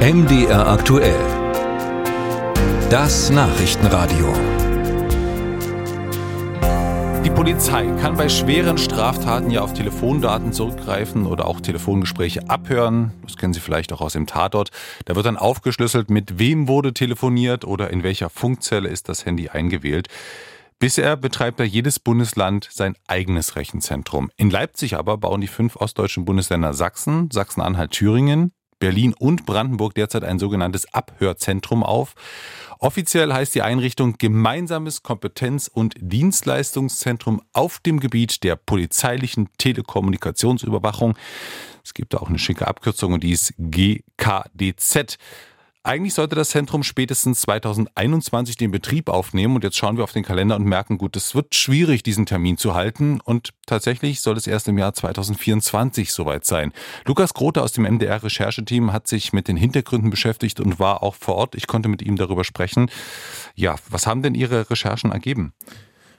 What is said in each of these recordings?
MDR aktuell. Das Nachrichtenradio. Die Polizei kann bei schweren Straftaten ja auf Telefondaten zurückgreifen oder auch Telefongespräche abhören. Das kennen Sie vielleicht auch aus dem Tatort. Da wird dann aufgeschlüsselt, mit wem wurde telefoniert oder in welcher Funkzelle ist das Handy eingewählt. Bisher betreibt da jedes Bundesland sein eigenes Rechenzentrum. In Leipzig aber bauen die fünf ostdeutschen Bundesländer Sachsen, Sachsen-Anhalt, Thüringen, Berlin und Brandenburg derzeit ein sogenanntes Abhörzentrum auf. Offiziell heißt die Einrichtung Gemeinsames Kompetenz- und Dienstleistungszentrum auf dem Gebiet der polizeilichen Telekommunikationsüberwachung. Es gibt da auch eine schicke Abkürzung und die ist GKDZ. Eigentlich sollte das Zentrum spätestens 2021 den Betrieb aufnehmen und jetzt schauen wir auf den Kalender und merken, gut, es wird schwierig, diesen Termin zu halten und tatsächlich soll es erst im Jahr 2024 soweit sein. Lukas Grote aus dem MDR Rechercheteam hat sich mit den Hintergründen beschäftigt und war auch vor Ort. Ich konnte mit ihm darüber sprechen. Ja, was haben denn Ihre Recherchen ergeben?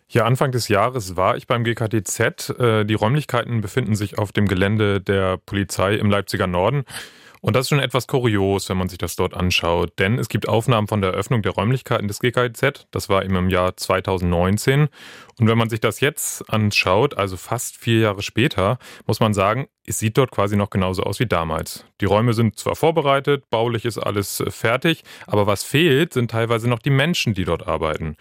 Ja, Anfang des Jahres war ich beim GKTZ. Äh, die Räumlichkeiten befinden sich auf dem Gelände der Polizei im Leipziger Norden. Und das ist schon etwas kurios, wenn man sich das dort anschaut, denn es gibt Aufnahmen von der Eröffnung der Räumlichkeiten des GKIZ, das war eben im Jahr 2019. Und wenn man sich das jetzt anschaut, also fast vier Jahre später, muss man sagen, es sieht dort quasi noch genauso aus wie damals. Die Räume sind zwar vorbereitet, baulich ist alles fertig, aber was fehlt, sind teilweise noch die Menschen, die dort arbeiten.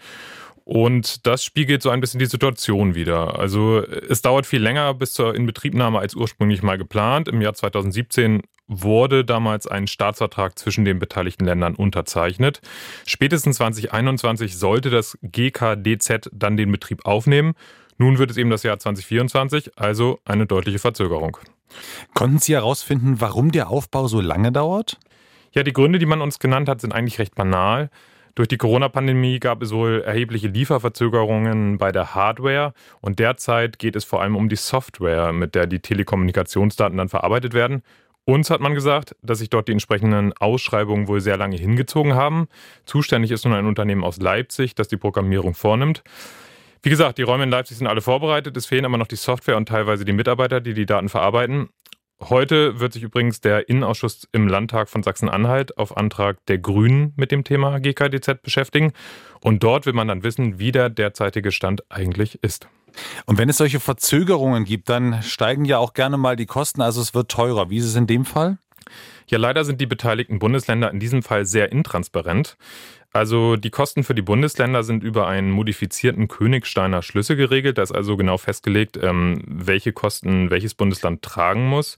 Und das spiegelt so ein bisschen die Situation wieder. Also es dauert viel länger bis zur Inbetriebnahme als ursprünglich mal geplant. Im Jahr 2017 wurde damals ein Staatsvertrag zwischen den beteiligten Ländern unterzeichnet. Spätestens 2021 sollte das GKDZ dann den Betrieb aufnehmen. Nun wird es eben das Jahr 2024, also eine deutliche Verzögerung. Konnten Sie herausfinden, warum der Aufbau so lange dauert? Ja, die Gründe, die man uns genannt hat, sind eigentlich recht banal. Durch die Corona-Pandemie gab es wohl erhebliche Lieferverzögerungen bei der Hardware und derzeit geht es vor allem um die Software, mit der die Telekommunikationsdaten dann verarbeitet werden. Uns hat man gesagt, dass sich dort die entsprechenden Ausschreibungen wohl sehr lange hingezogen haben. Zuständig ist nun ein Unternehmen aus Leipzig, das die Programmierung vornimmt. Wie gesagt, die Räume in Leipzig sind alle vorbereitet. Es fehlen aber noch die Software und teilweise die Mitarbeiter, die die Daten verarbeiten. Heute wird sich übrigens der Innenausschuss im Landtag von Sachsen-Anhalt auf Antrag der Grünen mit dem Thema GKDZ beschäftigen. Und dort will man dann wissen, wie der derzeitige Stand eigentlich ist. Und wenn es solche Verzögerungen gibt, dann steigen ja auch gerne mal die Kosten, also es wird teurer. Wie ist es in dem Fall? Ja, leider sind die beteiligten Bundesländer in diesem Fall sehr intransparent. Also die Kosten für die Bundesländer sind über einen modifizierten Königsteiner Schlüssel geregelt. Da ist also genau festgelegt, ähm, welche Kosten welches Bundesland tragen muss.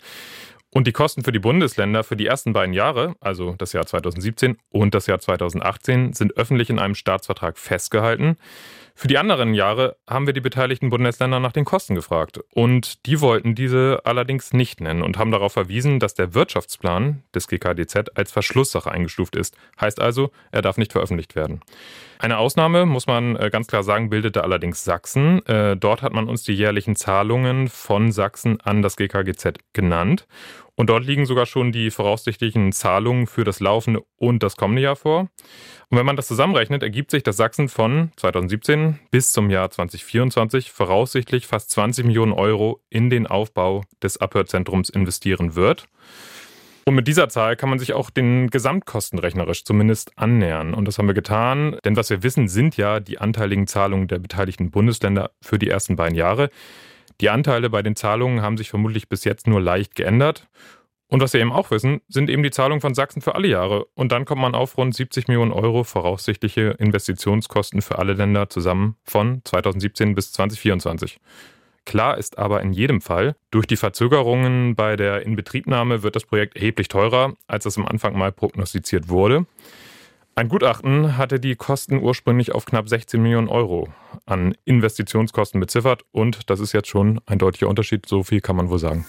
Und die Kosten für die Bundesländer für die ersten beiden Jahre, also das Jahr 2017 und das Jahr 2018, sind öffentlich in einem Staatsvertrag festgehalten. Für die anderen Jahre haben wir die beteiligten Bundesländer nach den Kosten gefragt. Und die wollten diese allerdings nicht nennen und haben darauf verwiesen, dass der Wirtschaftsplan des GKDZ als Verschlusssache eingestuft ist. Heißt also, er darf nicht veröffentlicht werden. Eine Ausnahme, muss man äh, ganz klar sagen, bildete allerdings Sachsen. Äh, dort hat man uns die jährlichen Zahlungen von Sachsen an das GKGZ genannt. Und dort liegen sogar schon die voraussichtlichen Zahlungen für das laufende und das kommende Jahr vor. Und wenn man das zusammenrechnet, ergibt sich, dass Sachsen von 2017 bis zum Jahr 2024 voraussichtlich fast 20 Millionen Euro in den Aufbau des Abhörzentrums investieren wird. Und mit dieser Zahl kann man sich auch den Gesamtkosten rechnerisch zumindest annähern. Und das haben wir getan, denn was wir wissen, sind ja die anteiligen Zahlungen der beteiligten Bundesländer für die ersten beiden Jahre. Die Anteile bei den Zahlungen haben sich vermutlich bis jetzt nur leicht geändert. Und was wir eben auch wissen, sind eben die Zahlungen von Sachsen für alle Jahre. Und dann kommt man auf rund 70 Millionen Euro voraussichtliche Investitionskosten für alle Länder zusammen von 2017 bis 2024. Klar ist aber in jedem Fall, durch die Verzögerungen bei der Inbetriebnahme wird das Projekt erheblich teurer, als es am Anfang mal prognostiziert wurde. Ein Gutachten hatte die Kosten ursprünglich auf knapp 16 Millionen Euro an Investitionskosten beziffert und das ist jetzt schon ein deutlicher Unterschied, so viel kann man wohl sagen.